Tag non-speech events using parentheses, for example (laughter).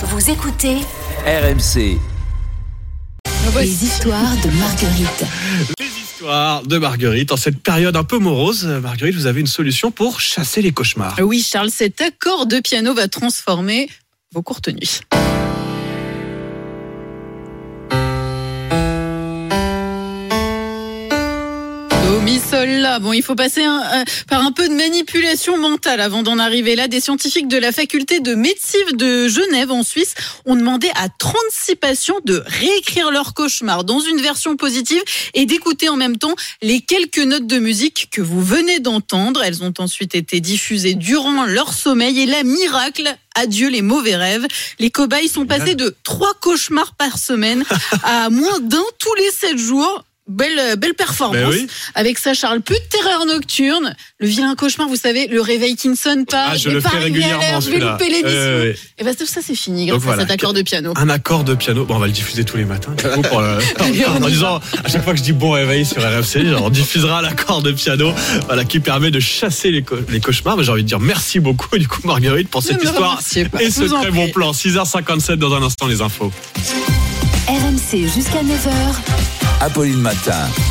Vous écoutez RMC. Les histoires de Marguerite. Les histoires de Marguerite. En cette période un peu morose, Marguerite, vous avez une solution pour chasser les cauchemars. Oui, Charles, cet accord de piano va transformer vos courtes nuits. Do, mi, sol, la. Bon, il faut passer un- par un peu de manipulation mentale avant d'en arriver là. Des scientifiques de la faculté de médecine de Genève, en Suisse, ont demandé à 36 patients de réécrire leur cauchemar dans une version positive et d'écouter en même temps les quelques notes de musique que vous venez d'entendre. Elles ont ensuite été diffusées durant leur sommeil et la miracle, adieu les mauvais rêves. Les cobayes sont passés de trois cauchemars par semaine à moins d'un tous les sept jours. Belle, belle performance. Ben oui. Avec ça, Charles, plus de terreur nocturne. Le vilain cauchemar, vous savez, le réveil qui ne sonne pas. Ah, je vais le pas fais régulièrement, l'heure, Je vais celui-là. louper l'émission. Ouais, ouais, ouais. Et ben, ça, c'est fini grâce voilà. à cet accord de piano. Un accord de piano. Bon, on va le diffuser tous les matins. du coup, pour le- (laughs) (laughs) en, y disant, à chaque fois que je dis bon réveil sur RMC, on diffusera l'accord de piano voilà, qui permet de chasser les, co- les cauchemars. Mais J'ai envie de dire merci beaucoup, du coup, Marguerite, pour cette histoire et ce en très bon plan. 6h57 dans un instant, les infos. RMC jusqu'à 9h. Apolline Matin.